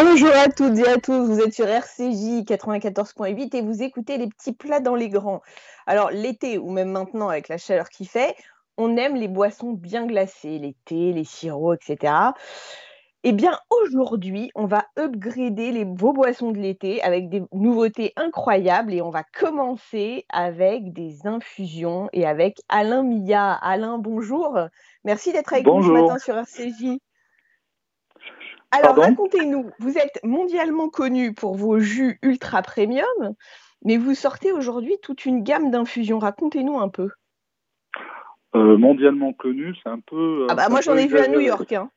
Bonjour à toutes et à tous, vous êtes sur RCJ 94.8 et vous écoutez les petits plats dans les grands. Alors l'été ou même maintenant avec la chaleur qui fait, on aime les boissons bien glacées, les thés, les sirops, etc. Eh bien aujourd'hui, on va upgrader les, vos boissons de l'été avec des nouveautés incroyables et on va commencer avec des infusions et avec Alain Milla. Alain, bonjour. Merci d'être avec nous ce matin sur RCJ. Alors, racontez-nous, vous êtes mondialement connu pour vos jus ultra premium, mais vous sortez aujourd'hui toute une gamme d'infusions. Racontez-nous un peu. Euh, mondialement connu, c'est un peu. Ah bah moi j'en ai vu à New York. Hein.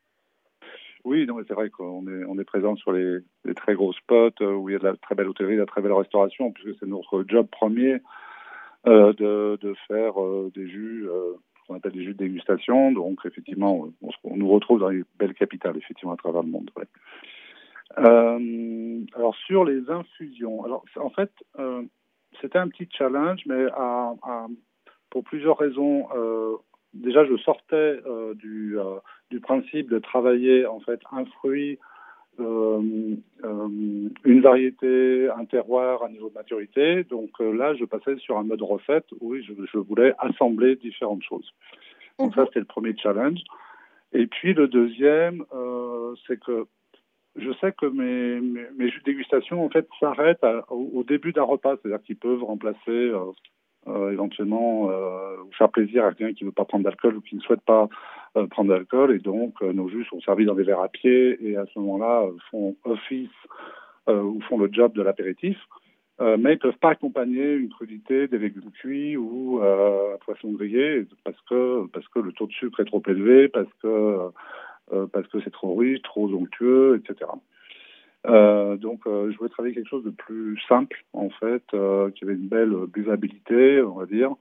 Oui, c'est vrai qu'on est, on est présent sur les, très gros spots euh, où il y a de la très belle hôtellerie, de la très belle restauration, puisque c'est notre job premier euh, de, faire des jus qu'on appelle des jus de dégustation. Donc, effectivement, on, nous retrouve dans les belles capitales, effectivement, à travers le monde. Euh, alors, sur les infusions, alors, en fait, euh, c'était un petit challenge, mais pour plusieurs raisons. Euh, déjà, je sortais du, du principe de travailler, en fait, un fruit une variété, un terroir, un niveau de maturité. Donc euh, là, je passais sur un mode recette où je, je voulais assembler différentes choses. Donc ça, mhm. c'était le premier challenge. Et puis le deuxième, c'est que je sais que mes, mes, jus de dégustation en fait s'arrêtent au, début d'un repas, c'est-à-dire qu'ils peuvent remplacer euh, éventuellement euh, faire plaisir à quelqu'un qui ne veut pas prendre d'alcool ou qui ne souhaite pas euh, prendre d'alcool. Et donc, nos jus sont servis dans des verres à pied et à ce moment-là font office ou font le job de l'apéritif. mais ils ne peuvent pas accompagner une crudité des légumes cuits ou un poisson grillé parce que, parce que le taux de sucre est trop élevé, parce que, parce que c'est trop riche, trop onctueux, etc. Euh, donc, euh, je voulais travailler quelque chose de plus simple, en fait, euh, qui avait une belle buvabilité, on va dire,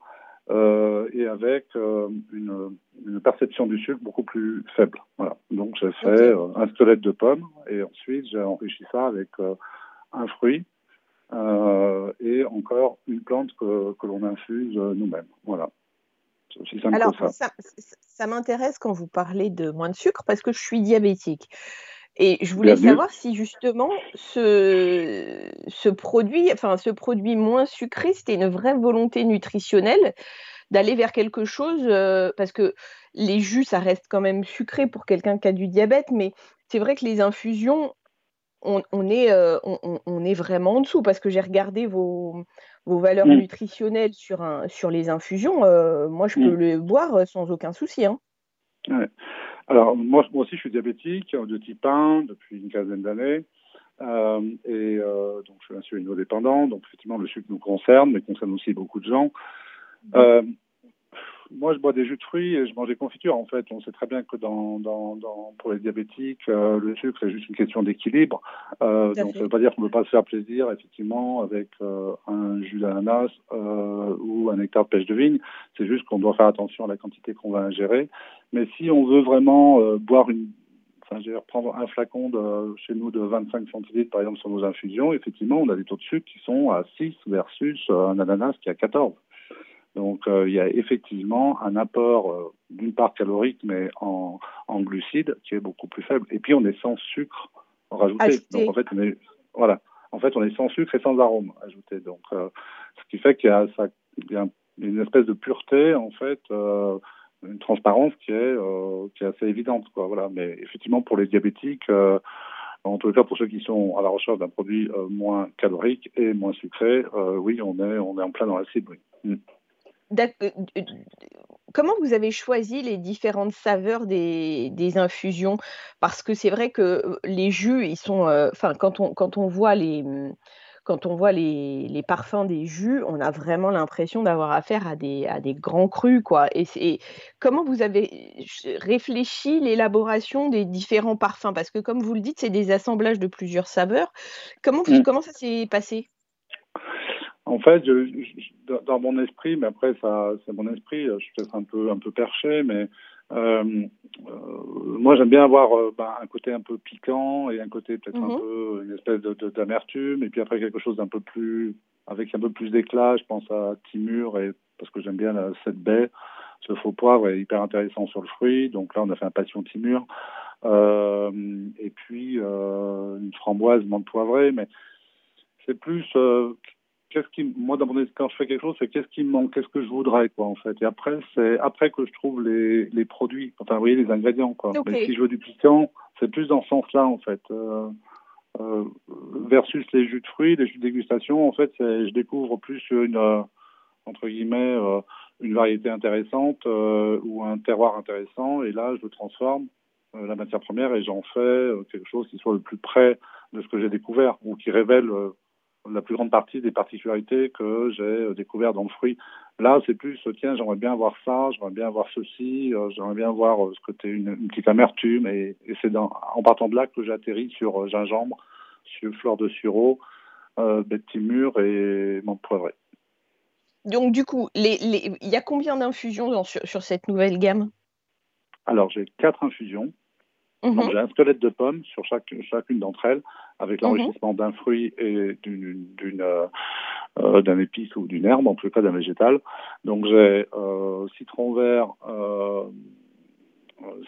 et avec une, une, perception du sucre beaucoup plus faible. Voilà. Donc, j'ai fait un squelette de pomme, et ensuite, j'ai enrichi ça avec un fruit. et encore une plante que, que l'on infuse nous-mêmes. Voilà. Aussi simple Alors, que ça, ça, ça m'intéresse quand vous parlez de moins de sucre parce que je suis diabétique. Et je voulais savoir si justement ce, ce, produit, enfin ce produit moins sucré, c'était une vraie volonté nutritionnelle d'aller vers quelque chose, euh, parce que les jus, ça reste quand même sucré pour quelqu'un qui a du diabète, mais c'est vrai que les infusions, on, est, euh, on, est vraiment en dessous, parce que j'ai regardé vos, vos valeurs mmh. nutritionnelles sur, un, sur les infusions. Euh, moi, je peux mmh. le boire sans aucun souci. Hein. Alors, moi, moi aussi, je suis diabétique de type 1 depuis une quinzaine d'années. Euh, et euh, donc, je suis insulino-dépendant. Donc, effectivement, le sucre nous concerne, mais concerne aussi beaucoup de gens. Euh, moi, je bois des jus de fruits et je mange des confitures. En fait, on sait très bien que dans, dans, dans pour les diabétiques, euh, le sucre c'est juste une question d'équilibre. Euh, donc, ça ne veut pas dire qu'on ne peut pas se faire plaisir, effectivement, avec euh, un jus d'ananas ou un nectar de pêche de vigne. C'est juste qu'on doit faire attention à la quantité qu'on va ingérer. Mais si on veut vraiment boire une Enfin, je vais prendre un flacon de, chez nous de 25 centilitres, par exemple, sur nos infusions. Effectivement, on a des taux de sucre qui sont à 6 versus un ananas qui est à 14. Donc euh, il y a effectivement un apport euh, d'une part calorique, mais en, en, glucides qui est beaucoup plus faible. Et puis on est sans sucre rajouté. Donc en fait on est voilà, en fait on est sans sucre et sans arôme ajouté. Donc euh, ce qui fait qu'il y a, ça, il y a une espèce de pureté en fait. une transparence qui est qui est assez évidente quoi voilà mais effectivement pour les diabétiques en tout cas, pour ceux qui sont à la recherche d'un produit moins calorique et moins sucré, oui, on est, on est en plein dans la cible. Oui. Mm. Euh, euh, comment vous avez choisi les différentes saveurs des, infusions? Parce que c'est vrai que euh, les jus, ils sont. Enfin, quand, on, quand on voit les. Mmh, quand on voit les, parfums des jus, on a vraiment l'impression d'avoir affaire à des, à des grands crus. Quoi. Et, comment vous avez réfléchi l'élaboration des différents parfums? Parce que comme vous le dites, c'est des assemblages de plusieurs saveurs. Comment, mmh. comment ça s'est passé? En fait, je, dans mon esprit, mais après ça, c'est mon esprit, je suis peut-être un peu un peu perché, mais euh, euh, moi j'aime bien avoir euh, ben, un côté un peu piquant et un côté peut-être un mhm. peu une espèce de, d'amertume, et puis après quelque chose d'un peu plus avec un peu plus d'éclat. Je pense à Timur et parce que j'aime bien la, cette baie. Ce faux poivre est hyper intéressant sur le fruit, donc là on a fait un passion Timur. et puis une framboise menthe poivrée, mais c'est plus qu'est-ce qui, moi, dans mon, quand je fais quelque chose, c'est qu'est-ce qui me manque, qu'est-ce que je voudrais, quoi, en fait. Et après, c'est après que je trouve les, les produits, enfin, vous voyez, les ingrédients, quoi. Mais si je veux du piquant, c'est plus dans ce sens-là, en fait. Euh, euh, versus les jus de fruits, les jus de dégustation, en fait, je découvre plus une, euh, entre guillemets, euh, une variété intéressante ou un terroir intéressant, et là, je transforme la matière première et j'en fais quelque chose qui soit le plus près de ce que j'ai découvert ou qui révèle la plus grande partie des particularités que j'ai euh, découvertes dans le fruit. Là, c'est plus, tiens, j'aimerais bien voir ça, j'aimerais bien voir ceci, euh, j'aimerais bien voir euh, ce côté, une, une petite amertume. Et, et c'est en partant de là que j'atterris sur gingembre, sur fleur de sureau, euh, bête timure et menthe poivrée. Donc, du coup, il les, y a combien d'infusions sur, sur cette nouvelle gamme? Alors, j'ai quatre infusions. Mhm. j'ai un squelette de pomme sur chaque, chacune d'entre elles, avec mhm. l'enrichissement d'un fruit et d'une, euh, euh, d'un épice ou d'une herbe, en tout cas d'un végétal. Donc j'ai euh, citron vert,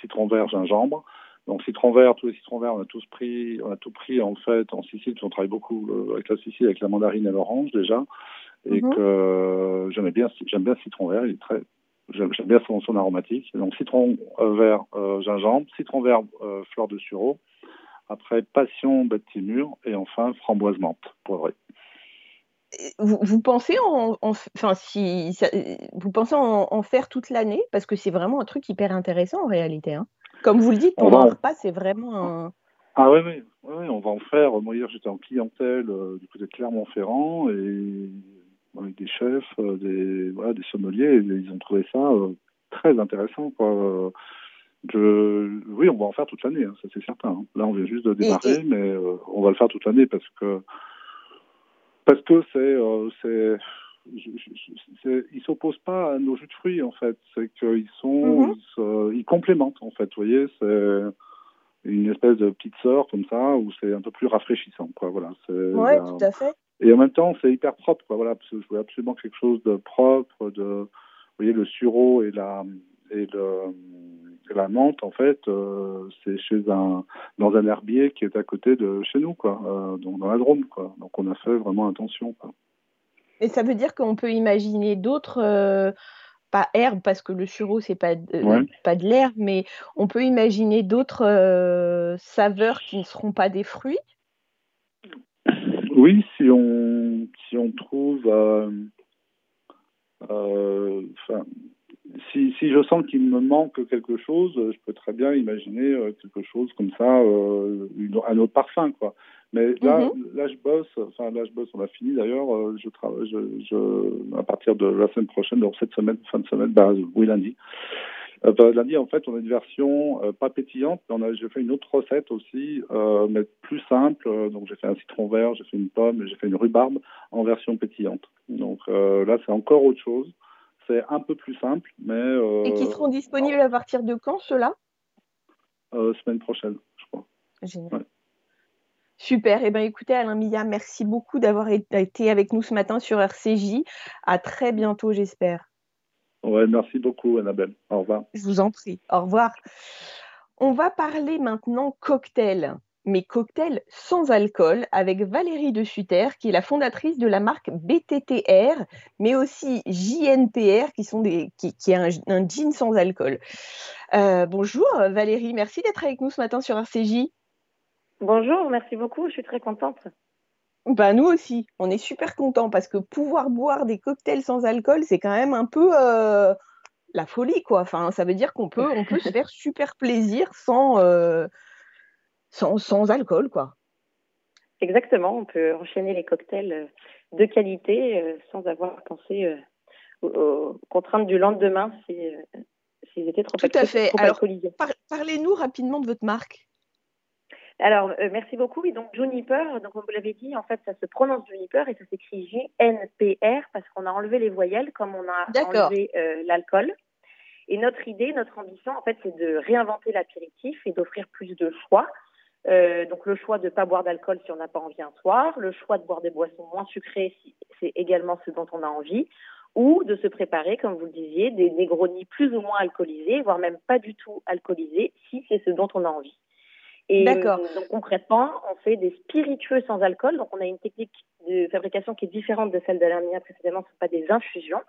citron vert, gingembre. Donc citron vert, tous les citrons verts, on a tous pris, on a tout pris en fait en Sicile, on travaille beaucoup avec la Sicile, avec la mandarine et l'orange déjà, et mhm. que j'aime bien, j'aime bien citron vert, il est très J'aime bien son, son, aromatique. Donc citron euh, vert, euh, gingembre, citron vert, euh, fleur de sureau. Après passion, bête timure et enfin framboise menthe poivrée. Vous, vous, pensez en, enfin si vous pensez en, faire toute l'année? Parce que c'est vraiment un truc hyper intéressant en réalité. Hein. Comme vous le dites, pour un repas, c'est vraiment un. Ah oui, oui, oui, on va en faire. Moi hier j'étais en clientèle du côté de Clermont-Ferrand et avec des chefs, euh, des, voilà, des sommeliers, et ils ont trouvé ça euh, très intéressant. Quoi. Je, oui, on va en faire toute l'année, hein, ça c'est certain. Hein. Là, on vient juste de démarrer, mais euh, on va le faire toute l'année parce que parce que c'est euh, c'est ils s'opposent pas à nos jus de fruits en fait. C'est qu'ils sont mm-hmm. ils, se, ils, complémentent en fait. Vous voyez, c'est une espèce de petite sœur comme ça où c'est un peu plus rafraîchissant. Quoi. Voilà. Ouais, tout à fait. Et en même temps, c'est hyper propre, quoi, voilà, parce que je voulais absolument quelque chose de propre, de, vous voyez, le sureau et la, et le, la menthe, en fait, euh, c'est chez un, dans un herbier qui est à côté de chez nous, quoi, euh, donc dans la Drôme, quoi. Donc on a fait vraiment attention, quoi. Et ça veut dire qu'on peut imaginer d'autres, euh, pas herbes, parce que le sureau, c'est pas, pas de l'herbe, mais on peut imaginer d'autres euh, saveurs qui ne seront pas des fruits? Oui, si on, si on trouve. Euh, euh, si, si je sens qu'il me manque quelque chose, je peux très bien imaginer euh, quelque chose comme ça, un autre parfum, quoi. Mais là, mhm. là, je bosse, enfin, là, je bosse, on a fini d'ailleurs, je travaille, je, je, à partir de la semaine prochaine, donc cette semaine, fin de semaine, bah, oui, lundi, euh, lundi, en fait, on a une version euh, pas pétillante, mais on a, j'ai fait une autre recette aussi, euh, mais plus simple. Donc, j'ai fait un citron vert, j'ai fait une pomme, j'ai fait une rhubarbe en version pétillante. Donc euh, là, c'est encore autre chose. C'est un peu plus simple, mais... Euh, et qui seront disponibles à partir de quand, ceux-là? Semaine prochaine, je crois. Génial. Super. Eh bien, écoutez, Alain Milla, merci beaucoup d'avoir été avec nous ce matin sur RCJ. À très bientôt, j'espère. Ouais, merci beaucoup, Annabelle. Au revoir. Je vous en prie. Au revoir. On va parler maintenant cocktail, mais cocktail sans alcool, avec Valérie de Sutter, qui est la fondatrice de la marque BTTR, mais aussi JNPR, qui, sont des, qui, est un, un gin sans alcool. Euh, bonjour Valérie, merci d'être avec nous ce matin sur RCJ. Bonjour, merci beaucoup, je suis très contente. Bah, nous aussi, on est super contents parce que pouvoir boire des cocktails sans alcool, c'est quand même un peu euh, la folie, quoi. Enfin, ça veut dire qu'on peut, on peut se faire super plaisir sans, euh, sans, sans, alcool, quoi. Exactement, on peut enchaîner les cocktails euh, de qualité sans avoir pensé aux, contraintes du lendemain s'ils si, étaient trop, Tout à fait. Alors, parlez-nous rapidement de votre marque. Alors, euh, merci beaucoup. Et donc, Juniper, donc comme vous l'avez dit, en fait, ça se prononce Juniper et ça s'écrit J-N-P-R parce qu'on a enlevé les voyelles comme on a enlevé euh, l'alcool. Et notre idée, notre ambition, en fait, c'est de réinventer l'apéritif et d'offrir plus de choix. Euh, donc, le choix de ne pas boire d'alcool si on n'a pas envie un soir, le choix de boire des boissons moins sucrées si c'est également ce dont on a envie, ou de se préparer, comme vous le disiez, des Negronis plus ou moins alcoolisés, voire même pas du tout alcoolisés, si c'est ce dont on a envie. Et donc concrètement, on fait des spiritueux sans alcool. Donc on a une technique de fabrication qui est différente de celle de précédemment. Ce ne sont pas des infusions,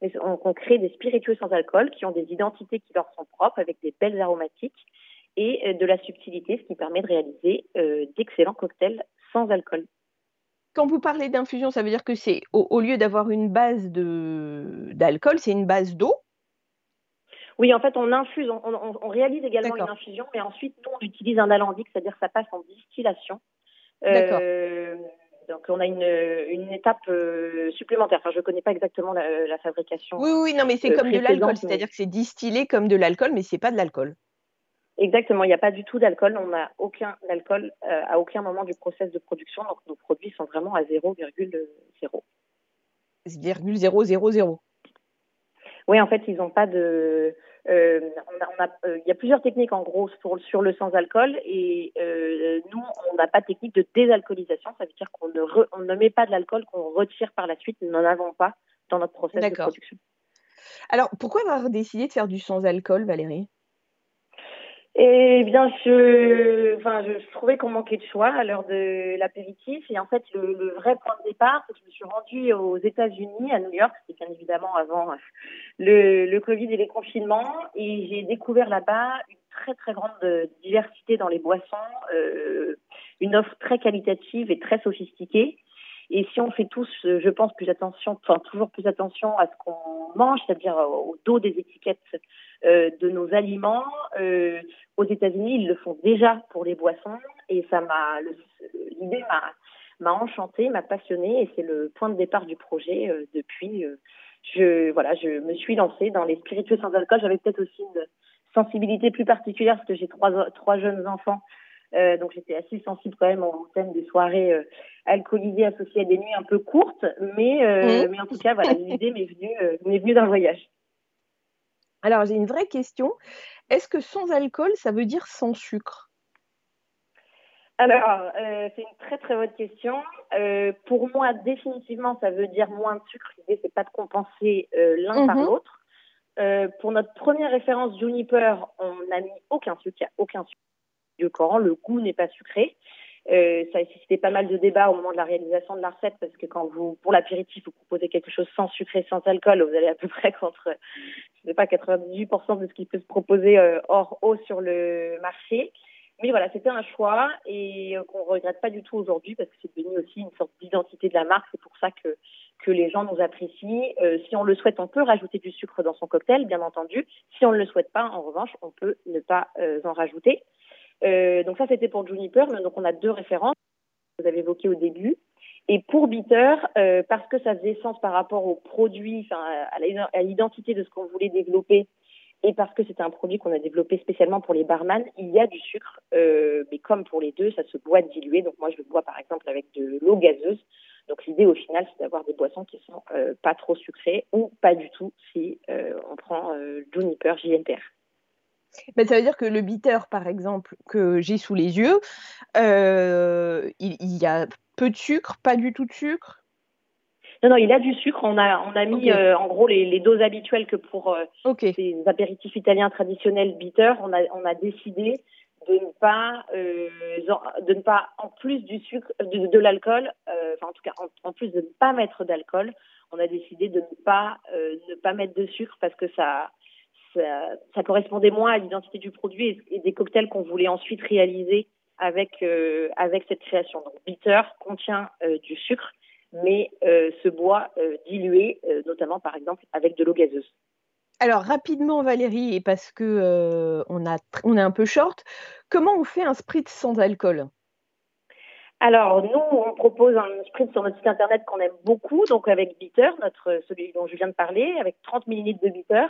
mais on, on, crée des spiritueux sans alcool qui ont des identités qui leur sont propres avec des belles aromatiques et de la subtilité, ce qui permet de réaliser d'excellents cocktails sans alcool. Quand vous parlez d'infusion, ça veut dire que c'est au, lieu d'avoir une base d'alcool, c'est une base d'eau? Oui, en fait, on infuse, on, réalise également une infusion, mais ensuite, nous, on utilise un alambic, c'est-à-dire que ça passe en distillation. Euh, donc, on a une, une étape euh, supplémentaire. Enfin, je ne connais pas exactement la, fabrication. Oui, oui, non, mais c'est euh, comme de l'alcool, c'est-à-dire que c'est distillé comme de l'alcool, mais ce n'est pas de l'alcool. Exactement, il n'y a pas du tout d'alcool. On n'a aucun alcool euh, à aucun moment du process de production. Donc nos produits sont vraiment à 0,0. 0,000. Oui, en fait, ils n'ont pas de. Euh, euh, il y a plusieurs techniques en gros sur, sur le sans-alcool et nous, on n'a pas de technique de désalcoolisation. Ça veut dire qu'on ne, on ne met pas de l'alcool qu'on retire par la suite. Nous n'en avons pas dans notre process de production. Alors, pourquoi avoir décidé de faire du sans-alcool, Valérie? Eh bien, je, enfin, je, trouvais qu'on manquait de choix à l'heure de l'apéritif. Et en fait, le, vrai point de départ, c'est que je me suis rendue aux États-Unis, à New York. C'était bien évidemment avant le, le Covid et les confinements. Et j'ai découvert là-bas une très, très grande diversité dans les boissons, euh, une offre très qualitative et très sophistiquée. Et si on fait tous, je pense, plus attention, enfin toujours plus attention à ce qu'on mange, c'est-à-dire au dos des étiquettes euh, de nos aliments, euh, aux États-Unis, ils le font déjà pour les boissons, et ça m'a, l'idée m'a m'a enchantée, m'a passionnée, et c'est le point de départ du projet euh, depuis. Euh, je voilà, je me suis lancée dans les spiritueux sans alcool. J'avais peut-être aussi une sensibilité plus particulière parce que j'ai trois trois jeunes enfants euh, donc j'étais assez sensible quand même au thème des soirées euh, alcoolisées associées à des nuits un peu courtes, mais, euh, mais en tout cas, voilà, l'idée m'est venue, m'est venue d'un voyage. Alors j'ai une vraie question. Est-ce que sans alcool, ça veut dire sans sucre? Alors, c'est une très très bonne question. pour moi, définitivement, ça veut dire moins de sucre. L'idée, c'est pas de compenser l'un par mhm. l'autre. pour notre première référence Juniper, on n'a mis aucun sucre. Il n'y a aucun sucre le goût n'est pas sucré. Euh, ça a suscité pas mal de débats au moment de la réalisation de la recette parce que quand vous, pour l'apéritif, vous proposez quelque chose sans sucré, sans alcool, vous allez à peu près contre, je sais pas, 98% de ce qui peut se proposer euh, hors eau sur le marché. Mais voilà, c'était un choix et euh, qu'on regrette pas du tout aujourd'hui parce que c'est devenu aussi une sorte d'identité de la marque. C'est pour ça que que les gens nous apprécient. Euh, si on le souhaite, on peut rajouter du sucre dans son cocktail, bien entendu. Si on ne le souhaite pas, en revanche, on peut ne pas euh, en rajouter. Euh, donc ça, c'était pour Juniper. Donc on a deux références que vous avez évoquées au début. Et pour Bitter, euh, parce que ça faisait sens par rapport au produit, à l'identité de ce qu'on voulait développer, et parce que c'était un produit qu'on a développé spécialement pour les barman, il y a du sucre, euh, mais comme pour les deux, ça se boit dilué. Donc moi, je le bois par exemple avec de l'eau gazeuse. Donc l'idée au final, c'est d'avoir des boissons qui sont pas trop sucrées ou pas du tout si on prend Juniper JNPR. Ben, ça veut dire que le bitter, par exemple, que j'ai sous les yeux, euh, il, y a peu de sucre, pas du tout de sucre? Non, non, il a du sucre. On a, on a mis euh, en gros les, les, doses habituelles que pour euh, ces apéritifs italiens traditionnels bitter. On a, on a décidé de ne pas, euh, de ne pas en plus du sucre, de, de l'alcool, enfin en tout cas en, en, plus de ne pas mettre d'alcool, on a décidé de ne pas ne pas mettre de sucre parce que ça ça, correspondait moins à l'identité du produit et, des cocktails qu'on voulait ensuite réaliser avec, euh, avec cette création. Donc, bitter contient euh, du sucre, mais euh, se boit dilué, notamment par exemple avec de l'eau gazeuse. Alors rapidement Valérie, et parce que on, a, on est un peu short, comment on fait un spritz sans alcool? Alors, nous, on propose un spritz sur notre site internet qu'on aime beaucoup, donc avec bitter, notre, celui dont je viens de parler, avec 30 ml de bitter.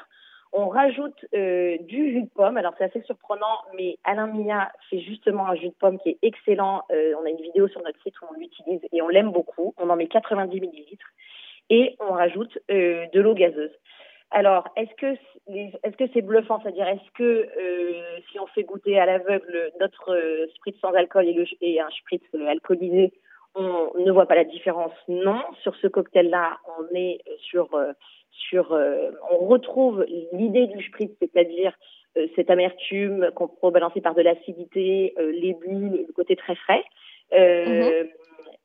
On rajoute euh, du jus de pomme. Alors c'est assez surprenant, mais Alain Mia fait justement un jus de pomme qui est excellent. Euh, on a une vidéo sur notre site où on l'utilise et on l'aime beaucoup. On en met 90 millilitres et on rajoute euh, de l'eau gazeuse. Alors, est-ce que c'est bluffant? C'est-à-dire, est-ce que si on fait goûter à l'aveugle notre spritz sans alcool et, et un spritz alcoolisé, on ne voit pas la différence? Non. Sur ce cocktail-là, on est sur sur, euh, on retrouve l'idée du spritz, c'est-à-dire cette amertume contrebalancée par de l'acidité, les bulles, le côté très frais. Mm-hmm.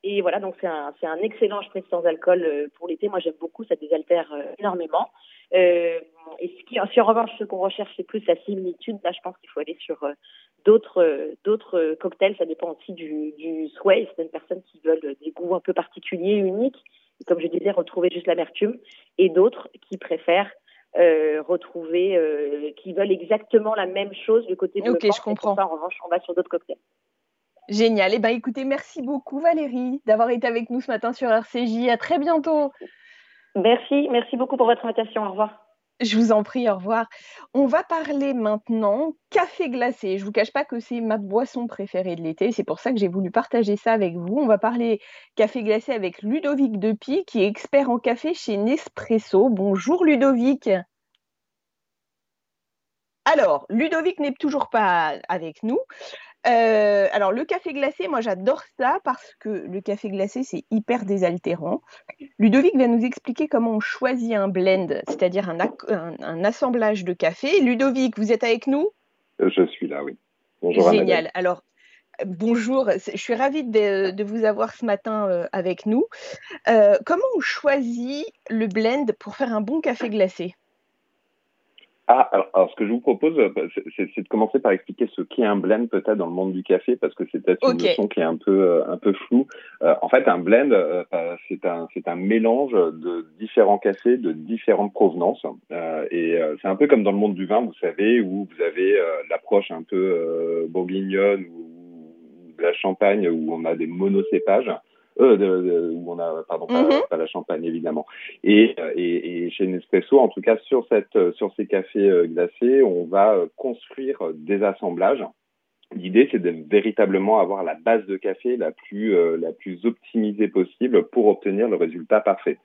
Et voilà, donc c'est un, c'est un excellent spritz sans alcool pour l'été. Moi, j'aime beaucoup, ça désaltère énormément. Euh, et ce qui, si en revanche, ce qu'on recherche, c'est plus la similitude, là, je pense qu'il faut aller sur euh, d'autres euh, d'autres cocktails. Ça dépend aussi du, du souhait. Certaines personnes qui veulent des goûts un peu particuliers, uniques, comme je disais, retrouver juste l'amertume, et d'autres qui préfèrent euh, retrouver, euh, qui veulent exactement la même chose du côté de Ok, je comprends. en revanche, on va sur d'autres cocktails. Génial. Eh ben, écoutez, merci beaucoup Valérie d'avoir été avec nous ce matin sur RCJ. À très bientôt. Merci, merci beaucoup pour votre invitation. Au revoir. Je vous en prie, au revoir. On va parler maintenant café glacé. Je vous cache pas que c'est ma boisson préférée de l'été, c'est pour ça que j'ai voulu partager ça avec vous. On va parler café glacé avec Ludovic Depy, qui est expert en café chez Nespresso. Bonjour Ludovic. Alors, Ludovic n'est toujours pas avec nous. Euh, alors, le café glacé, moi j'adore ça parce que le café glacé, c'est hyper désaltérant. Ludovic va nous expliquer comment on choisit un blend, c'est-à-dire un, assemblage de café. Ludovic, vous êtes avec nous? Euh, Je suis là, oui. Bonjour. Génial. Alors, bonjour, je suis ravie de, vous avoir ce matin euh, avec nous. comment on choisit le blend pour faire un bon café glacé? Ah, alors, ce que je vous propose, euh, c'est de commencer par expliquer ce qu'est un blend peut-être dans le monde du café, parce que c'est peut-être une notion qui est un peu euh, un peu floue. Euh, en fait, un blend, c'est un c'est un mélange de différents cafés de différentes provenances, et c'est un peu comme dans le monde du vin, vous savez, où vous avez l'approche un peu bourguignonne ou de la Champagne, où on a des monocépages. Euh, de, où on a, pardon, pas, mhm. pas, la champagne évidemment. Et, et, et, chez Nespresso, en tout cas sur cette, sur ces cafés euh, glacés, on va euh, construire des assemblages. L'idée, c'est de véritablement avoir la base de café la plus, la plus optimisée possible pour obtenir le résultat parfait.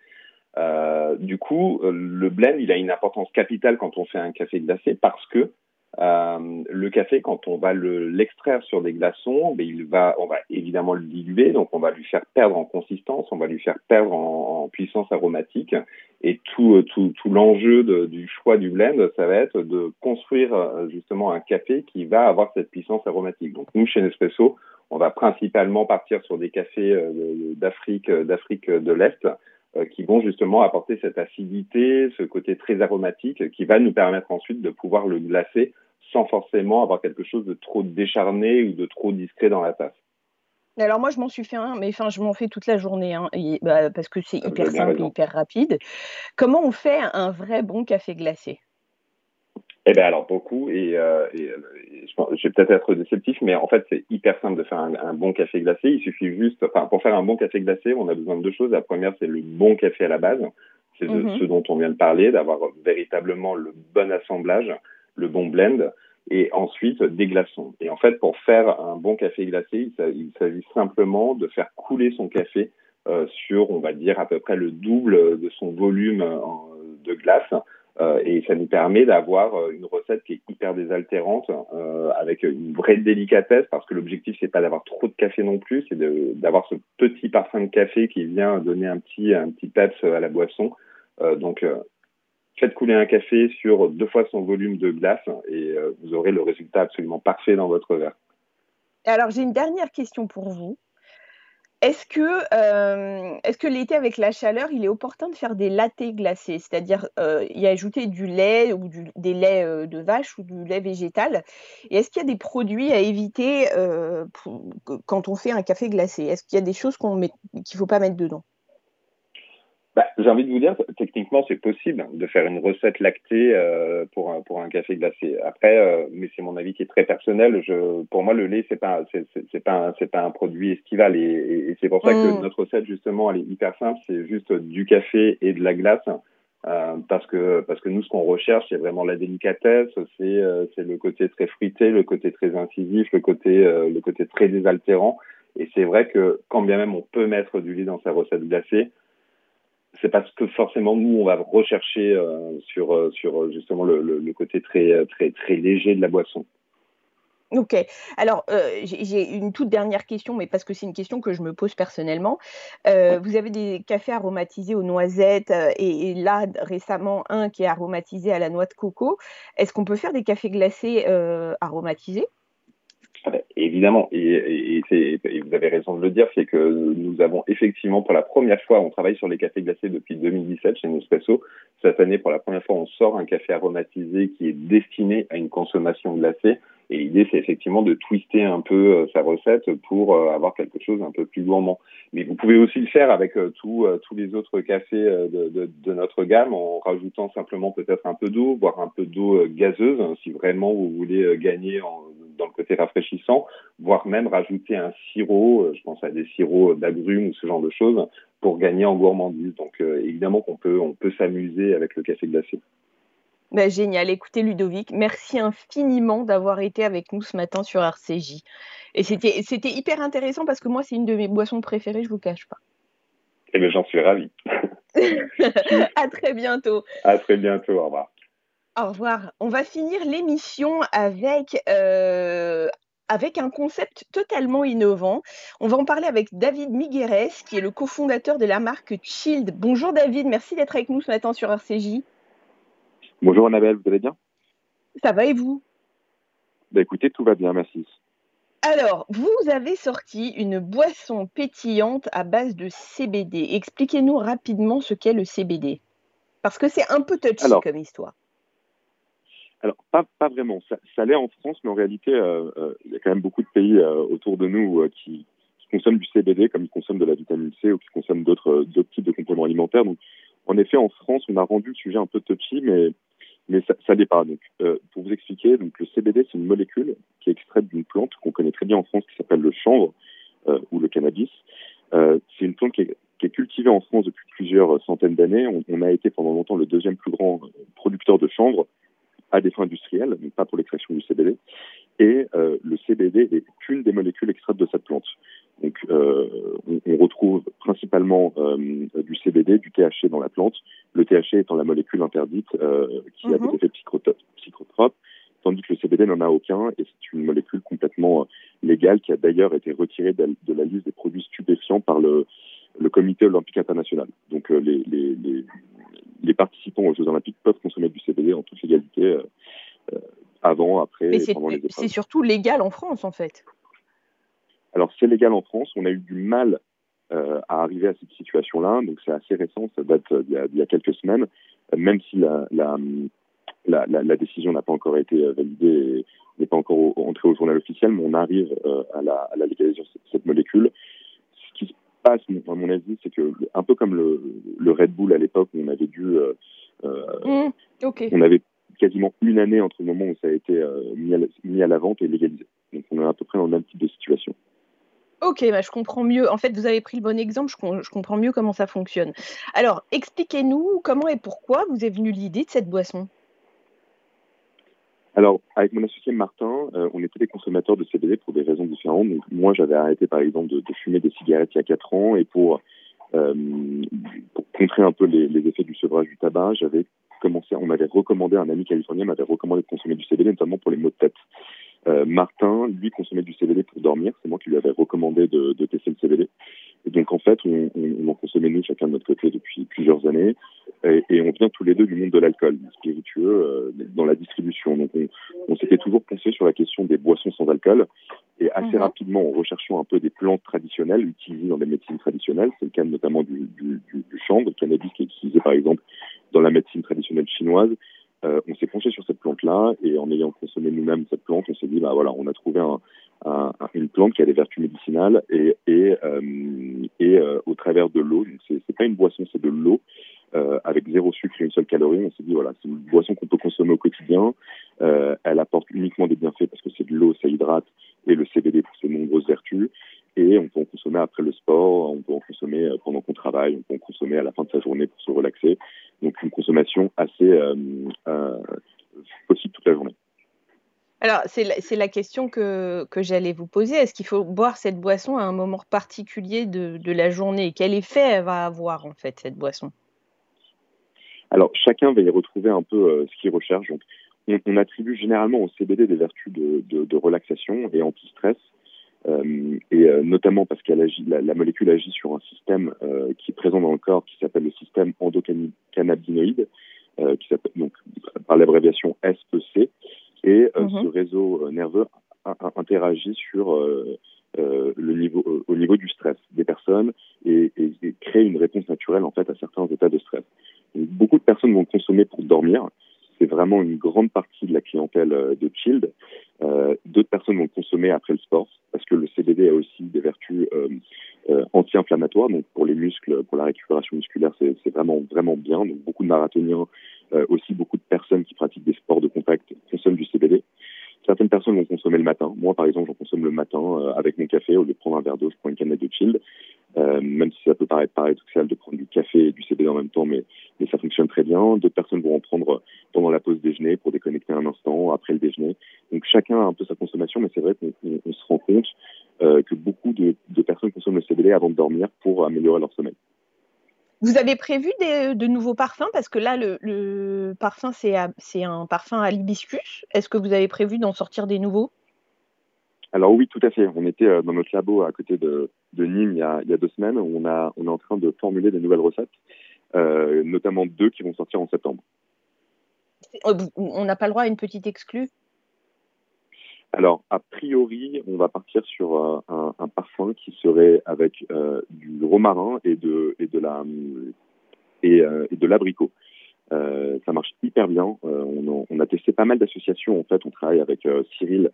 Euh, du coup, le blend, il a une importance capitale quand on fait un café glacé parce que euh, le café, quand on va l'extraire sur des glaçons, ben, il va, on va évidemment le diluer, donc on va lui faire perdre en consistance, on va lui faire perdre en, en puissance aromatique. Et tout, euh, tout, tout l'enjeu du choix du blend, ça va être de construire euh, justement un café qui va avoir cette puissance aromatique. Donc nous, chez Nespresso, on va principalement partir sur des cafés d'Afrique, d'Afrique de l'Est, qui vont justement apporter cette acidité, ce côté très aromatique, qui va nous permettre ensuite de pouvoir le glacer sans forcément avoir quelque chose de trop décharné ou de trop discret dans la tasse. Alors moi, je m'en suis fait un, mais enfin, je m'en fais toute la journée, hein, bah, parce que c'est hyper simple et hyper rapide. Comment on fait un vrai bon café glacé? Eh bien alors beaucoup, et, euh, et, euh, je, vais peut-être être déceptif, mais en fait c'est hyper simple de faire un, bon café glacé. Il suffit juste, enfin pour faire un bon café glacé, on a besoin de deux choses. La première c'est le bon café à la base, c'est mm-hmm. ce dont on vient de parler, d'avoir véritablement le bon assemblage le bon blend, et ensuite des glaçons. Et en fait, pour faire un bon café glacé, il s'agit simplement de faire couler son café euh, sur, on va dire, à peu près le double de son volume euh, de glace. Euh, et ça nous permet d'avoir euh, une recette qui est hyper désaltérante, euh, avec une vraie délicatesse, parce que l'objectif c'est pas d'avoir trop de café non plus, c'est d'avoir ce petit parfum de café qui vient donner un petit un petit peps à la boisson. donc faites couler un café sur deux fois son volume de glace et vous aurez le résultat absolument parfait dans votre verre. Alors j'ai une dernière question pour vous. Est-ce que, euh, est que l'été avec la chaleur, il est opportun de faire des lattés glacés, c'est-à-dire euh, y ajouter du lait ou des laits de vache ou du lait végétal? Et est-ce qu'il y a des produits à éviter quand on fait un café glacé? Est-ce qu'il y a des choses qu'il ne faut pas mettre dedans? Bah, J'ai envie de vous dire, techniquement, c'est possible de faire une recette lactée euh, pour, un, pour un café glacé. Après, euh, mais c'est mon avis qui est très personnel. Je, pour moi, le lait, c'est pas, c'est, pas, c'est pas un produit estival, et, et, c'est pour ça que mm. notre recette, justement, elle est hyper simple. C'est juste du café et de la glace. Euh, parce que parce que nous ce qu'on recherche c'est vraiment la délicatesse c'est euh, c'est le côté très fruité le côté très incisif le côté euh, le côté très désaltérant et c'est vrai que quand bien même on peut mettre du lait dans sa recette glacée c'est parce que forcément nous on va rechercher euh, sur euh, sur justement le, le, côté très très très léger de la boisson. Ok. Alors, euh, j'ai une toute dernière question, mais parce que c'est une question que je me pose personnellement. Euh, vous avez des cafés aromatisés aux noisettes euh, et, là, récemment, un qui est aromatisé à la noix de coco. Est-ce qu'on peut faire des cafés glacés aromatisés? Évidemment, et, vous avez raison de le dire, c'est que nous avons effectivement pour la première fois, on travaille sur les cafés glacés depuis 2017 chez Nespresso. Cette année, pour la première fois, on sort un café aromatisé qui est destiné à une consommation glacée. Et l'idée, c'est effectivement de twister un peu euh, sa recette pour euh, avoir quelque chose un peu plus gourmand. Mais vous pouvez aussi le faire avec euh, tous les autres cafés de, notre gamme en rajoutant simplement peut-être un peu d'eau, voire un peu d'eau gazeuse, hein, si vraiment vous voulez gagner dans le côté rafraîchissant, voire même rajouter un sirop, je pense à des sirops d'agrumes ou ce genre de choses, pour gagner en gourmandise. Donc évidemment qu'on peut, on peut s'amuser avec le café glacé. Bah, génial. Écoutez, Ludovic, merci infiniment d'avoir été avec nous ce matin sur RCJ. Et c'était hyper intéressant parce que moi, c'est une de mes boissons préférées, je ne vous cache pas. Eh bien, j'en suis ravi. à très bientôt. À très bientôt. Au revoir. Au revoir. On va finir l'émission avec, euh, avec un concept totalement innovant. On va en parler avec David Migueres, qui est le cofondateur de la marque Child. Bonjour David, merci d'être avec nous ce matin sur RCJ. Bonjour Annabelle, vous allez bien? Ça va et vous? Bah, Écoutez, tout va bien, merci. Alors, vous avez sorti une boisson pétillante à base de CBD. Expliquez-nous rapidement ce qu'est le CBD. Parce que c'est un peu touchy comme histoire. Alors, pas, pas vraiment. Ça, l'est en France, mais en réalité, euh, euh, il y a quand même beaucoup de pays euh, autour de nous qui, consomment du CBD, comme ils consomment de la vitamine C ou qui consomment d'autres types de compléments alimentaires. Donc, en effet, en France, on a rendu le sujet un peu touchy, mais mais ça, ça pas. Donc, euh, pour vous expliquer, donc le CBD, c'est une molécule qui est extraite d'une plante qu'on connaît très bien en France, qui s'appelle le chanvre euh, ou le cannabis. Euh, c'est une plante qui est, qui est, cultivée en France depuis plusieurs centaines d'années. On, on, a été pendant longtemps le deuxième plus grand producteur de chanvre à des fins industrielles, mais pas pour l'extraction du CBD. Et euh, le CBD est une des molécules extraites de cette plante. Donc, euh, on, on, retrouve principalement euh, du CBD, du THC dans la plante. Le THC étant la molécule interdite euh, qui a des mhm. effets psychotropes, tandis que le CBD n'en a aucun et c'est une molécule complètement légale qui a d'ailleurs été retirée de, de, la liste des produits stupéfiants par le, le Comité olympique international. Donc, les, les, les, les, participants aux Jeux olympiques peuvent consommer du CBD en toute légalité avant, après, et pendant les épreuves. C'est surtout légal en France, en fait. Alors c'est légal en France, on a eu du mal euh, à arriver à cette situation-là, donc c'est assez récent, ça date euh, d'il y, y, a quelques semaines, euh, même si la, la, la, la décision n'a pas encore été validée n'est pas encore entrée au journal officiel, mais on arrive euh, à, la, à la légalisation de cette, molécule. Ce qui se passe, à mon avis, c'est que un peu comme le, le Red Bull à l'époque, on avait dû, mmh, okay. on avait quasiment une année entre le moment où ça a été mis à, mis à la vente et légalisé. Donc on est à peu près dans le même type de situation. Ok, bah, je comprends mieux. En fait, vous avez pris le bon exemple, je, comprends mieux comment ça fonctionne. Alors, expliquez-nous comment et pourquoi vous est venue l'idée de cette boisson. Alors, avec mon associé Martin, euh, on était des consommateurs de CBD pour des raisons différentes. Moi, j'avais arrêté, par exemple, de, fumer des cigarettes il y a 4 ans et pour, euh, pour contrer un peu les, les, effets du sevrage du tabac, j'avais commencé, on m'avait recommandé, un ami californien m'avait recommandé de consommer du CBD, notamment pour les maux de tête. Euh, Martin, lui, consommait du CBD pour dormir. C'est moi qui lui avais recommandé de, de tester le CBD. Et donc, en fait, on, on, en consommait, nous, chacun de notre côté, depuis plusieurs années. Et, et on vient tous les deux du monde de l'alcool, spiritueux, euh, dans la distribution. Donc, on, on s'était toujours pensé sur la question des boissons sans alcool. Et assez mmh. rapidement, en recherchant un peu des plantes traditionnelles utilisées dans les médecines traditionnelles, c'est le cas notamment du, du, du, du chanvre, le cannabis qui est utilisé, par exemple, dans la médecine traditionnelle chinoise, euh, on s'est penché sur cette plante-là et en ayant consommé nous-mêmes cette plante, on s'est dit bah voilà, on a trouvé un, un, une plante qui a des vertus médicinales et, et, euh, et euh, au travers de l'eau. Donc c'est, pas une boisson, c'est de l'eau euh, avec zéro sucre et une seule calorie. On s'est dit voilà, c'est une boisson qu'on peut consommer au quotidien. Euh, elle apporte uniquement des bienfaits parce que c'est de l'eau, ça hydrate et le CBD pour ses nombreuses vertus. Et on peut en consommer après le sport, on peut en consommer euh, pendant qu'on travaille, on peut en consommer à la fin de sa journée pour se relaxer. Donc une consommation assez euh, euh, possible toute la journée. Alors, c'est la, la, question que, que j'allais vous poser. Est-ce qu'il faut boire cette boisson à un moment particulier de, de la journée? Quel effet elle va avoir, en fait, cette boisson? Alors, chacun va y retrouver un peu euh, ce qu'il recherche. Donc, on, attribue généralement au CBD des vertus de, de relaxation et anti-stress. Euh, et euh, notamment parce qu'elle agit, la, la, molécule agit sur un système euh, qui est présent dans le corps, qui s'appelle le système endocannabinoïde, qui s'appelle donc par l'abréviation SEC, et mhm. ce réseau nerveux interagit sur le niveau, au niveau du stress des personnes et, et, et, crée une réponse naturelle en fait à certains états de stress. Donc, beaucoup de personnes vont consommer pour dormir, c'est vraiment une grande partie de la clientèle euh, de Child. Euh, D'autres personnes vont consommer après le sport a aussi des vertus euh, euh, anti-inflammatoires. Donc pour les muscles, pour la récupération musculaire, c'est vraiment vraiment bien. Donc beaucoup de marathoniens, euh, aussi beaucoup de personnes qui pratiquent des sports de contact consomment du CBD. Certaines personnes vont consommer le matin. Moi, par exemple, j'en consomme le matin avec mon café. Au lieu de prendre un verre d'eau, je prends une canette de chill. Euh, même si ça peut paraître paradoxal de prendre du café et du CBD en même temps, mais, mais ça fonctionne très bien. D'autres personnes vont en prendre pendant la pause déjeuner pour déconnecter un instant, après le déjeuner. Donc chacun a un peu sa consommation, mais c'est vrai qu'on se rend compte que beaucoup de, de personnes consomment le CBD avant de dormir pour améliorer leur sommeil. Vous avez prévu de nouveaux parfums? Parce que là, le, parfum, c'est un parfum à l'hibiscus. Est-ce que vous avez prévu d'en sortir des nouveaux? Alors oui, tout à fait. On était euh, dans notre labo à côté de, Nîmes il y, a, deux semaines. On, a, on est en train de formuler des nouvelles recettes, euh, notamment deux qui vont sortir en septembre. Oh, on n'a pas le droit à une petite exclue? Alors, a priori, on va partir sur euh, un, un, parfum qui serait avec euh, du romarin et de, et de la et, euh, et de l'abricot. Euh, ça marche hyper bien. On, on, a testé pas mal d'associations. En fait, on travaille avec Cyril,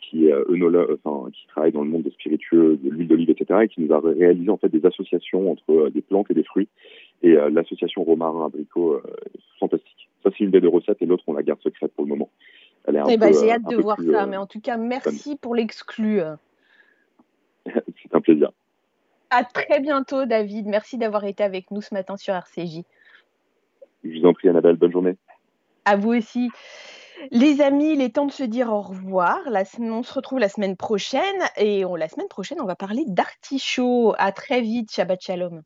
qui est œnologue, enfin, qui travaille dans le monde des spiritueux, de l'huile d'olive, etc., et qui nous a réalisé en fait des associations entre des plantes et des fruits. Et l'association romarin abricot, fantastique. Ça, c'est une des deux recettes, et l'autre, on la garde secrète pour le moment. J'ai hâte de voir ça, mais en tout cas, merci pour l'exclu. C'est un plaisir. À très bientôt, David. Merci d'avoir été avec nous ce matin sur RCJ. Je vous en prie, Annabelle. Bonne journée. À vous aussi. Les amis, il est temps de se dire au revoir. La, on se retrouve la semaine prochaine. Et la semaine prochaine, on va parler d'artichaut. À très vite. Shabbat Shalom.